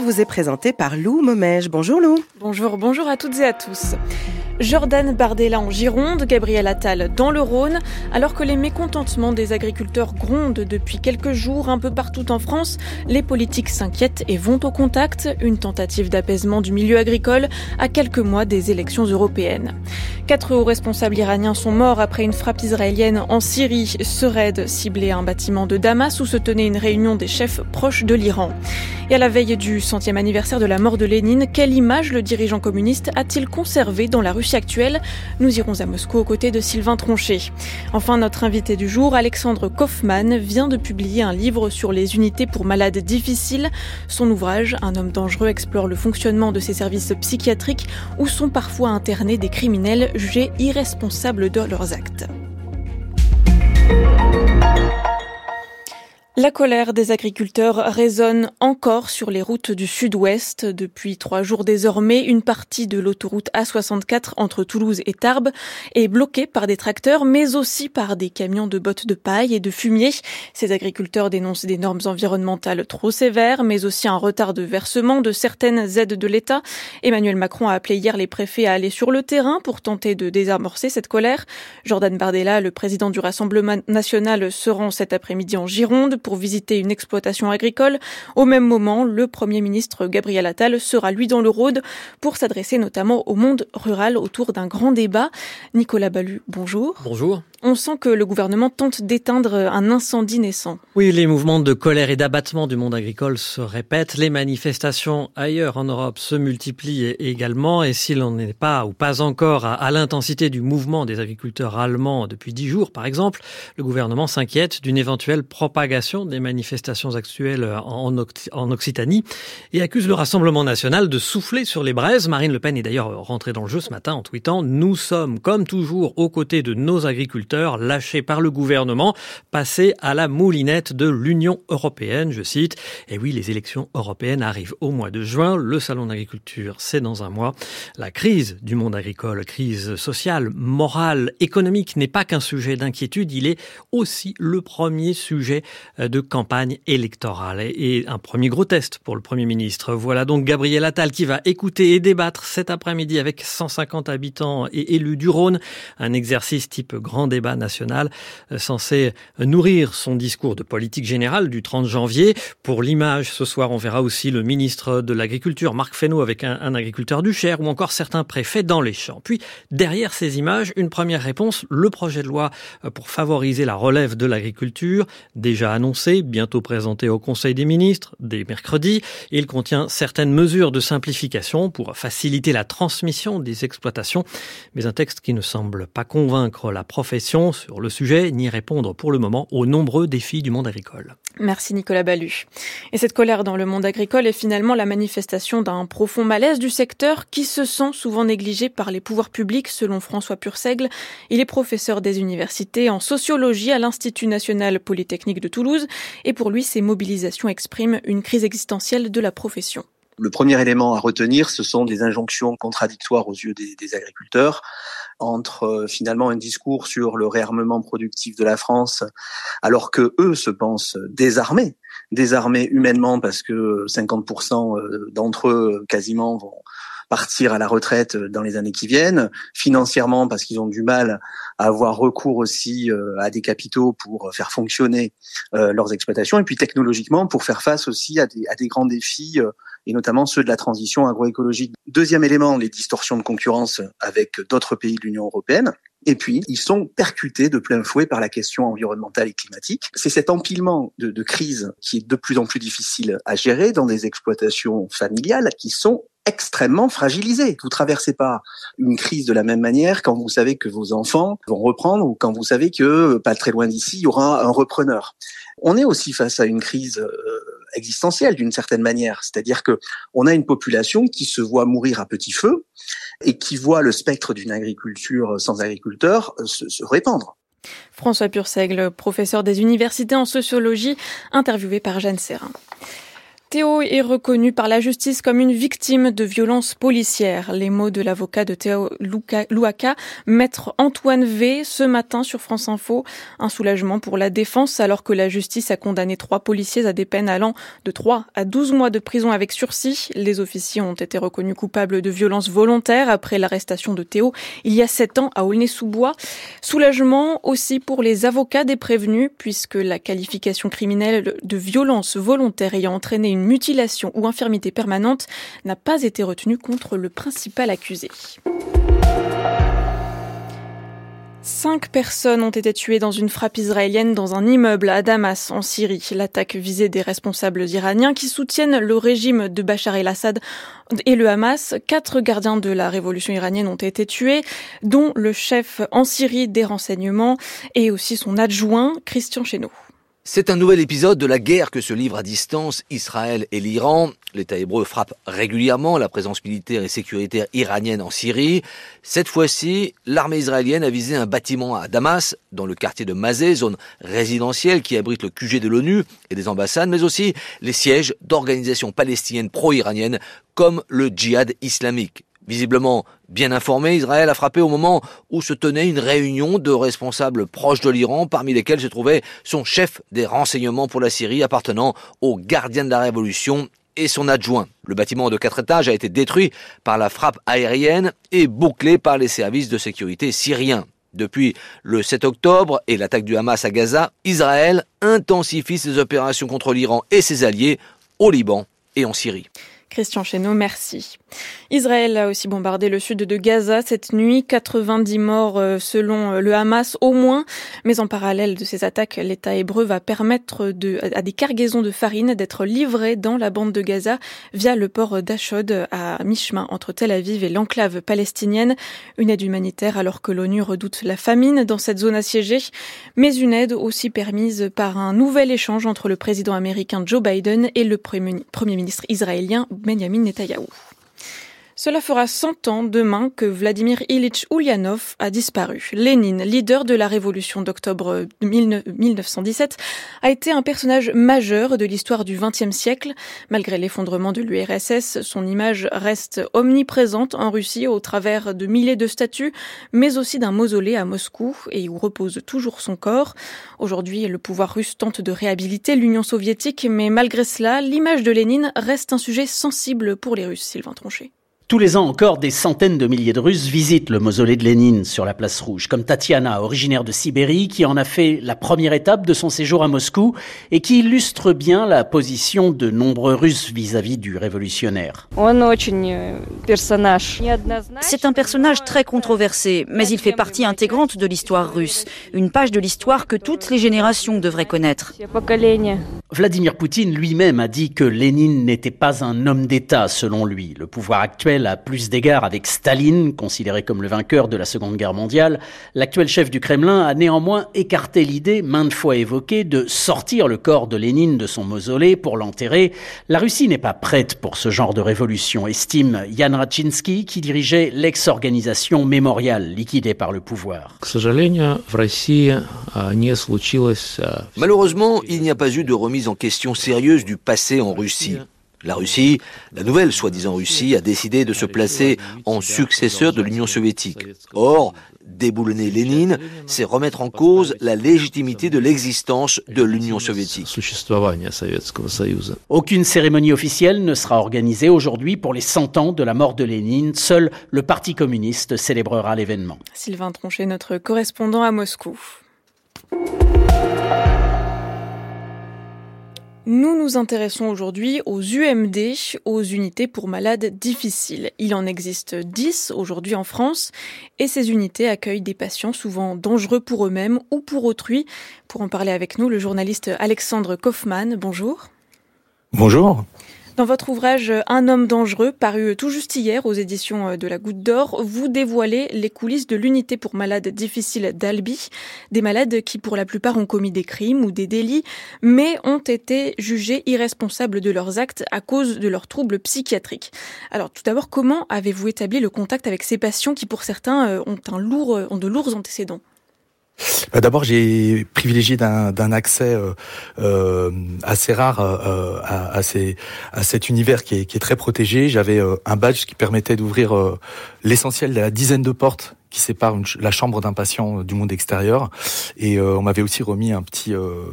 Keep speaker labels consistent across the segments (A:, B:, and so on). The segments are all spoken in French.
A: Vous est présentée par Lou Momège. Bonjour Lou.
B: Bonjour, bonjour à toutes et à tous. Jordan Bardella en Gironde, Gabriel Attal dans le Rhône, alors que les mécontentements des agriculteurs grondent depuis quelques jours un peu partout en France, les politiques s'inquiètent et vont au contact, une tentative d'apaisement du milieu agricole à quelques mois des élections européennes. Quatre hauts responsables iraniens sont morts après une frappe israélienne en Syrie. Ce raid ciblait un bâtiment de Damas où se tenait une réunion des chefs proches de l'Iran. Et à la veille du centième anniversaire de la mort de Lénine, quelle image le dirigeant communiste a-t-il conservé dans la Russie? Actuelle Nous irons à Moscou aux côtés de Sylvain Tronchet. Enfin, notre invité du jour, Alexandre Kaufmann, vient de publier un livre sur les unités pour malades difficiles. Son ouvrage, Un homme dangereux, explore le fonctionnement de ces services psychiatriques où sont parfois internés des criminels jugés irresponsables de leurs actes. La colère des agriculteurs résonne encore sur les routes du sud-ouest. Depuis trois jours désormais, une partie de l'autoroute A64 entre Toulouse et Tarbes est bloquée par des tracteurs, mais aussi par des camions de bottes de paille et de fumier. Ces agriculteurs dénoncent des normes environnementales trop sévères, mais aussi un retard de versement de certaines aides de l'État. Emmanuel Macron a appelé hier les préfets à aller sur le terrain pour tenter de désamorcer cette colère. Jordan Bardella, le président du Rassemblement national, se rend cet après-midi en Gironde pour visiter une exploitation agricole. Au même moment, le Premier ministre Gabriel Attal sera lui dans le Rhône pour s'adresser notamment au monde rural autour d'un grand débat. Nicolas Ballu, bonjour.
C: Bonjour.
B: On sent que le gouvernement tente d'éteindre un incendie naissant.
C: Oui, les mouvements de colère et d'abattement du monde agricole se répètent. Les manifestations ailleurs en Europe se multiplient également. Et si l'on n'est pas ou pas encore à, l'intensité du mouvement des agriculteurs allemands depuis dix jours, par exemple, le gouvernement s'inquiète d'une éventuelle propagation des manifestations actuelles en, en Occitanie et accuse le Rassemblement national de souffler sur les braises. Marine Le Pen est d'ailleurs rentrée dans le jeu ce matin en tweetant Nous sommes, comme toujours, aux côtés de nos agriculteurs lâchés par le gouvernement, passés à la moulinette de l'Union européenne, je cite. Et oui, les élections européennes arrivent au mois de juin. Le salon d'agriculture, c'est dans un mois. La crise du monde agricole, crise sociale, morale, économique, n'est pas qu'un sujet d'inquiétude, il est aussi le premier sujet de campagne électorale et un premier gros test pour le Premier ministre. Voilà donc Gabriel Attal qui va écouter et débattre cet après-midi avec 150 habitants et élus du Rhône, un exercice type grand débat national euh, censé nourrir son discours de politique générale du 30 janvier. Pour l'image, ce soir, on verra aussi le ministre de l'Agriculture, Marc Fesneau, avec un, agriculteur du Cher, ou encore certains préfets dans les champs. Puis, derrière ces images, une première réponse, le projet de loi euh, pour favoriser la relève de l'agriculture, déjà annoncé, bientôt présenté au Conseil des ministres, dès mercredi. Il contient certaines mesures de simplification pour faciliter la transmission des exploitations, mais un texte qui ne semble pas convaincre la profession sur le sujet, ni répondre pour le moment aux nombreux défis du monde agricole.
B: Merci Nicolas Ballu. Et cette colère dans le monde agricole est finalement la manifestation d'un profond malaise du secteur qui se sent souvent négligé par les pouvoirs publics, selon François Purseigle. Il est professeur des universités en sociologie à l'Institut national polytechnique de Toulouse et pour lui, ces mobilisations expriment une crise existentielle de la profession.
D: Le premier élément à retenir, ce sont des injonctions contradictoires aux yeux des, agriculteurs entre euh, finalement un discours sur le réarmement productif de la France, alors que eux se pensent désarmés, désarmés humainement parce que 50% euh, d'entre eux quasiment vont partir à la retraite dans les années qui viennent, financièrement parce qu'ils ont du mal à avoir recours aussi euh, à des capitaux pour faire fonctionner leurs exploitations, et puis technologiquement pour faire face aussi à des, à des grands défis et notamment ceux de la transition agroécologique. Deuxième élément, les distorsions de concurrence avec d'autres pays de l'Union européenne. Et puis, ils sont percutés de plein fouet par la question environnementale et climatique. C'est cet empilement de, de crises qui est de plus en plus difficile à gérer dans des exploitations familiales qui sont extrêmement fragilisées. Vous traversez pas une crise de la même manière quand vous savez que vos enfants vont reprendre ou quand vous savez que pas très loin d'ici il y aura un repreneur. On est aussi face à une crise euh, existentielle d'une certaine manière, c'est-à-dire que on a une population qui se voit mourir à petit feu et qui voit le spectre d'une agriculture sans agriculteurs euh, se, se répandre.
B: François Purseigle, professeur des universités en sociologie, interviewé par Jeanne Serrin. Théo est reconnu par la justice comme une victime de violences policières. Les mots de l'avocat de Théo Louaka, maître Antoine V, ce matin sur France Info. Un soulagement pour la défense alors que la justice a condamné trois policiers à des peines allant de 3 à 12 mois de prison avec sursis. Les officiers ont été reconnus coupables de violences volontaires après l'arrestation de Théo il y a sept ans à Aulnay-sous-Bois. Soulagement aussi pour les avocats des prévenus puisque la qualification criminelle de violence volontaire ayant entraîné mutilation ou infirmité permanente n'a pas été retenue contre le principal accusé. Cinq personnes ont été tuées dans une frappe israélienne dans un immeuble à Damas, en Syrie. L'attaque visait des responsables iraniens qui soutiennent le régime de Bachar el-Assad et le Hamas. Quatre gardiens de la révolution iranienne ont été tués, dont le chef en Syrie des renseignements et aussi son adjoint, Christian Chesneau.
E: C'est un nouvel épisode de la guerre que se livrent à distance Israël et l'Iran. L'État hébreu frappe régulièrement la présence militaire et sécuritaire iranienne en Syrie. Cette fois-ci, l'armée israélienne a visé un bâtiment à Damas, dans le quartier de Mazé, zone résidentielle qui abrite le QG de l'ONU et des ambassades, mais aussi les sièges d'organisations palestiniennes pro-iraniennes comme le djihad islamique. Visiblement bien informé, Israël a frappé au moment où se tenait une réunion de responsables proches de l'Iran, parmi lesquels se trouvait son chef des renseignements pour la Syrie appartenant aux gardiens de la révolution et son adjoint. Le bâtiment de quatre étages a été détruit par la frappe aérienne et bouclé par les services de sécurité syriens. Depuis le 7 octobre et l'attaque du Hamas à Gaza, Israël intensifie ses opérations contre l'Iran et ses alliés au Liban et en Syrie.
B: Christian Chesneau, merci. Israël a aussi bombardé le sud de Gaza cette nuit, 90 morts euh, selon euh, le Hamas au moins, mais en parallèle de ces attaques, l'État hébreu va permettre à des cargaisons de farine d'être livrées dans la bande de Gaza via le port d'Ashod à mi-chemin entre Tel Aviv et l'enclave palestinienne. Une aide humanitaire alors que l'ONU redoute la famine dans cette zone assiégée, mais une aide aussi permise par un nouvel échange entre le président américain Joe Biden et le premier ministre israélien Benjamin Netanyahou. Cela fera 100 ans demain que Vladimir Ilyich Ulyanov a disparu. Lénine, leader de la révolution d'octobre 1917, a été un personnage majeur de l'histoire du XXe siècle. Malgré l'effondrement de l'URSS, son image reste omniprésente en Russie au travers de milliers de statues, mais aussi d'un mausolée à Moscou et où repose toujours son corps. Aujourd'hui, le pouvoir russe tente de réhabiliter l'Union soviétique, mais malgré cela, l'image de Lénine reste un sujet sensible pour les Russes, Sylvain Tronchet.
F: Tous les ans encore, des centaines de milliers de Russes visitent le mausolée de Lénine sur la place rouge, comme Tatiana, originaire de Sibérie, qui en a fait la première étape de son séjour à Moscou et qui illustre bien la position de nombreux Russes vis-à-vis du révolutionnaire.
G: C'est un personnage très controversé, mais il fait partie intégrante de l'histoire russe, une page de l'histoire que toutes les générations devraient connaître.
F: Vladimir Poutine lui-même a dit que Lénine n'était pas un homme d'État, selon lui. Le pouvoir actuel a plus d'égards avec Staline, considéré comme le vainqueur de la Seconde Guerre mondiale, l'actuel chef du Kremlin a néanmoins écarté l'idée, maintes fois évoquée, de sortir le corps de Lénine de son mausolée pour l'enterrer. La Russie n'est pas prête pour ce genre de révolution, estime Yan Raczynski, qui dirigeait l'ex-organisation mémoriale liquidée par le pouvoir.
E: Malheureusement, il n'y a pas eu de remise en question sérieuse du passé en Russie. La Russie, la nouvelle soi-disant Russie, a décidé de se placer en successeur de l'Union soviétique. Or, déboulonner Lénine, c'est remettre en cause la légitimité de l'existence de l'Union soviétique.
F: Aucune cérémonie officielle ne sera organisée aujourd'hui pour les 100 ans de la mort de Lénine. Seul le Parti communiste célébrera l'événement.
B: Sylvain Tronchet, notre correspondant à Moscou. Nous nous intéressons aujourd'hui aux UMD, aux unités pour malades difficiles. Il en existe 10 aujourd'hui en France et ces unités accueillent des patients souvent dangereux pour eux-mêmes ou pour autrui. Pour en parler avec nous, le journaliste Alexandre Kaufmann, bonjour.
H: Bonjour.
B: Dans votre ouvrage Un homme dangereux, paru tout juste hier aux éditions de la Goutte d'Or, vous dévoilez les coulisses de l'unité pour malades difficiles d'Albi, des malades qui pour la plupart ont commis des crimes ou des délits, mais ont été jugés irresponsables de leurs actes à cause de leurs troubles psychiatriques. Alors tout d'abord, comment avez-vous établi le contact avec ces patients qui pour certains euh, ont, ont de lourds antécédents?
H: Bah D'abord, j'ai privilégié d'un accès euh, euh, assez rare euh, à, cet univers qui est, très protégé. J'avais un badge qui permettait d'ouvrir l'essentiel de la dizaine de portes qui sépare la chambre d'un patient du monde extérieur. Et euh, on m'avait aussi remis un petit euh,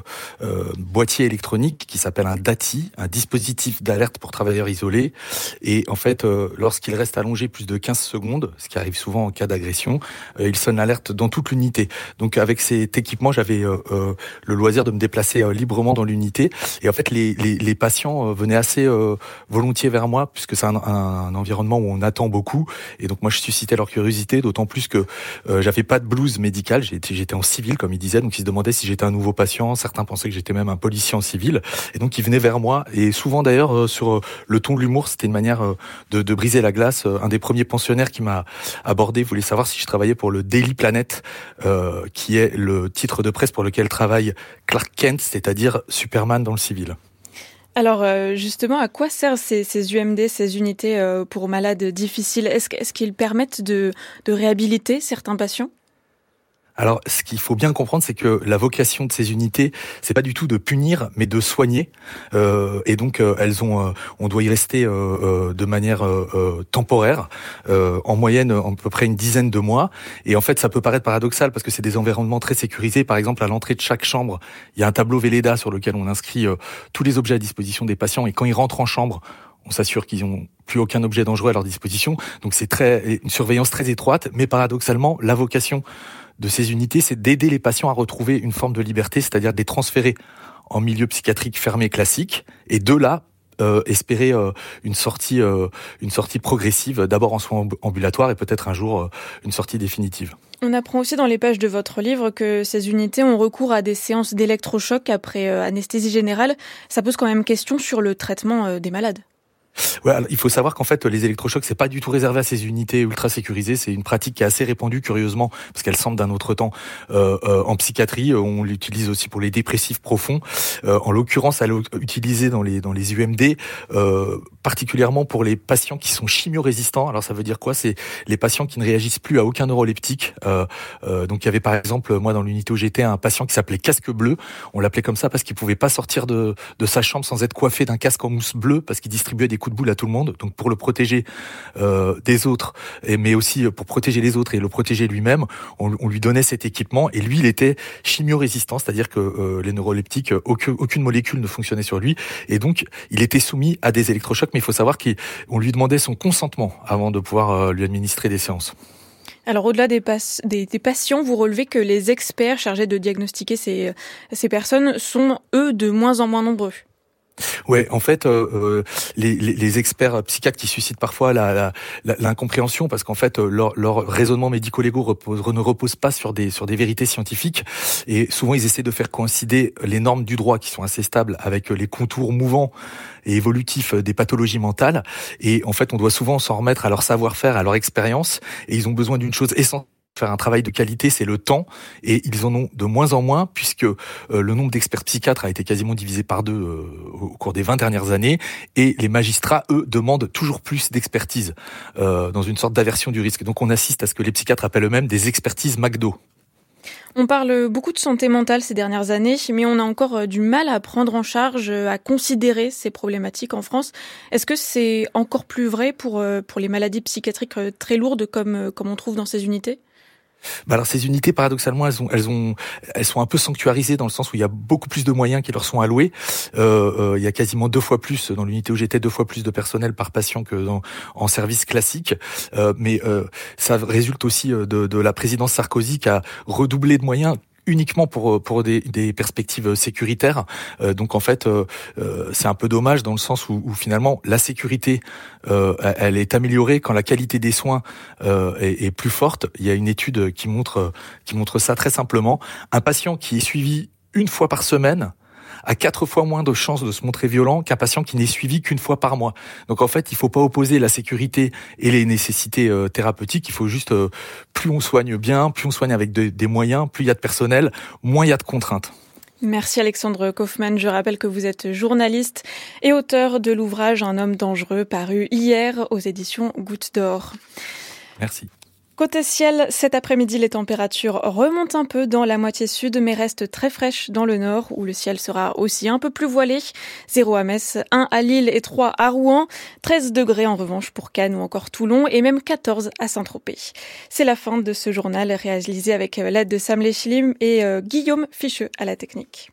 H: euh, boîtier électronique qui s'appelle un DATI, un dispositif d'alerte pour travailleurs isolés. Et en fait, euh, lorsqu'il reste allongé plus de 15 secondes, ce qui arrive souvent en cas d'agression, euh, il sonne l'alerte dans toute l'unité. Donc avec cet équipement, j'avais euh, le loisir de me déplacer librement dans l'unité. Et en fait, les, les, les patients venaient assez volontiers vers moi, puisque c'est un, un environnement où on attend beaucoup. Et donc moi, je suscitais leur curiosité, d'autant plus que euh, j'avais pas de blouse médicale, j'étais en civil comme il disait, donc ils se demandaient si j'étais un nouveau patient, certains pensaient que j'étais même un policier en civil, et donc ils venaient vers moi, et souvent d'ailleurs euh, sur euh, le ton de l'humour, c'était une manière de, briser la glace. Un des premiers pensionnaires qui m'a abordé voulait savoir si je travaillais pour le Daily Planet, qui est le titre de presse pour lequel travaille Clark Kent, c'est-à-dire Superman dans le civil.
B: Alors euh, justement, à quoi servent ces, ces UMD, ces unités euh, pour malades difficiles? Est-ce est qu'ils permettent de, de réhabiliter certains patients?
H: Alors, ce qu'il faut bien comprendre, c'est que la vocation de ces unités, c'est pas du tout de punir, mais de soigner. Euh, et donc, euh, elles ont, euh, on doit y rester euh, euh de manière temporaire, en moyenne, à peu près une dizaine de mois. Et en fait, ça peut paraître paradoxal parce que c'est des environnements très sécurisés. Par exemple, à l'entrée de chaque chambre, il y a un tableau Véleda sur lequel on inscrit tous les objets à disposition des patients. Et quand ils rentrent en chambre, on s'assure qu'ils n'ont plus aucun objet dangereux à leur disposition. Donc c'est très une surveillance très étroite, mais paradoxalement, la vocation de ces unités, c'est d'aider les patients à retrouver une forme de liberté, c'est-à-dire de les transférer en milieu psychiatrique fermé classique, et de là euh, espérer euh, une sortie, euh, une sortie progressive, d'abord en soins ambulatoires et peut-être un jour une sortie définitive.
B: On apprend aussi dans les pages de votre livre que ces unités ont recours à des séances d'électrochoc après anesthésie générale. Ça pose quand même question sur le traitement des malades.
H: Alors, il faut savoir qu'en fait les électrochocs c'est pas du tout réservé à ces unités ultra sécurisées, c'est une pratique qui est assez répandue curieusement parce qu'elle semble d'un autre temps euh, euh, en psychiatrie, on l'utilise aussi pour les dépressifs profonds. Euh, en l'occurrence, elle est utilisée dans les dans les UMD euh, particulièrement pour les patients qui sont chimio-résistants. Alors ça veut dire quoi? C'est les patients qui ne réagissent plus à aucun neuroleptique. Euh, euh, donc il y avait par exemple moi dans l'unité où j'étais un patient qui s'appelait casque bleu. On l'appelait comme ça parce qu'il pouvait pas sortir de de sa chambre sans être coiffé d'un casque en mousse bleue parce qu'il distribuait des de boule à tout le monde, donc pour le protéger euh, des autres, mais aussi pour protéger les autres et le protéger lui-même, on, lui donnait cet équipement, et lui, il était chimio-résistant, c'est-à-dire que euh, les neuroleptiques, aucune, molécule ne fonctionnait sur lui, et donc il était soumis à des électrochocs, mais il faut savoir qu'on lui demandait son consentement avant de pouvoir euh, lui administrer des séances.
B: Alors au-delà des, patients, vous relevez que les experts chargés de diagnostiquer ces personnes sont, eux, de moins en moins nombreux.
H: Ouais, en fait, euh, euh, les, les, experts psychiatres qui suscitent parfois l'incompréhension, la, la, parce qu'en fait, euh, leur, leur raisonnement médico-légaux repose, ne repose pas sur des sur des vérités scientifiques, et souvent ils essaient de faire coïncider les normes du droit qui sont assez stables avec les contours mouvants et évolutifs des pathologies mentales. Et en fait, on doit souvent s'en remettre à leur savoir-faire, à leur expérience, et ils ont besoin d'une chose essentielle faire un travail de qualité, c'est le temps, et ils en ont de moins en moins, puisque euh, le nombre d'experts psychiatres a été quasiment divisé par deux euh, au cours des 20 dernières années, et les magistrats, eux, demandent toujours plus d'expertise, euh, dans une sorte d'aversion du risque. Donc on assiste à ce que les psychiatres appellent eux-mêmes des expertises McDo.
B: On parle beaucoup de santé mentale ces dernières années, mais on a encore du mal à prendre en charge, à considérer ces problématiques en France. Est-ce que c'est encore plus vrai pour, pour les maladies psychiatriques très lourdes comme, comme on trouve dans ces unités?
H: Bah alors ces unités, paradoxalement, elles ont, elles ont, elles sont un peu sanctuarisées dans le sens où il y a beaucoup plus de moyens qui leur sont alloués. Euh, euh, il y a quasiment deux fois plus dans l'unité où j'étais, deux fois plus de personnel par patient que dans, en service classique. Euh, mais euh, ça résulte aussi de, de la présidence Sarkozy qui a redoublé de moyens uniquement pour pour des, perspectives sécuritaires. Euh, donc en fait, euh, c'est un peu dommage dans le sens où, finalement la sécurité, euh, elle est améliorée quand la qualité des soins est, est, plus forte. Il y a une étude qui montre qui montre ça très simplement. Un patient qui est suivi une fois par semaine a quatre fois moins de chances de se montrer violent qu'un patient qui n'est suivi qu'une fois par mois. Donc en fait, il faut pas opposer la sécurité et les nécessités euh, thérapeutiques. Il faut juste euh, plus on soigne bien, plus on soigne avec de, des moyens, plus il y a de personnel, moins il y a de contraintes.
B: Merci Alexandre Kaufmann. Je rappelle que vous êtes journaliste et auteur de l'ouvrage Un homme dangereux paru hier aux éditions Goutte d'Or.
H: Merci.
B: Côté ciel, cet après-midi, les températures remontent un peu dans la moitié sud, mais restent très fraîches dans le nord, où le ciel sera aussi un peu plus voilé. 0 à Metz, 1 à Lille et 3 à Rouen, 13 degrés en revanche pour Cannes ou encore Toulon, et même 14 à Saint-Tropez. C'est la fin de ce journal réalisé avec l'aide de Sam Lechilim et euh, Guillaume Ficheux à la technique.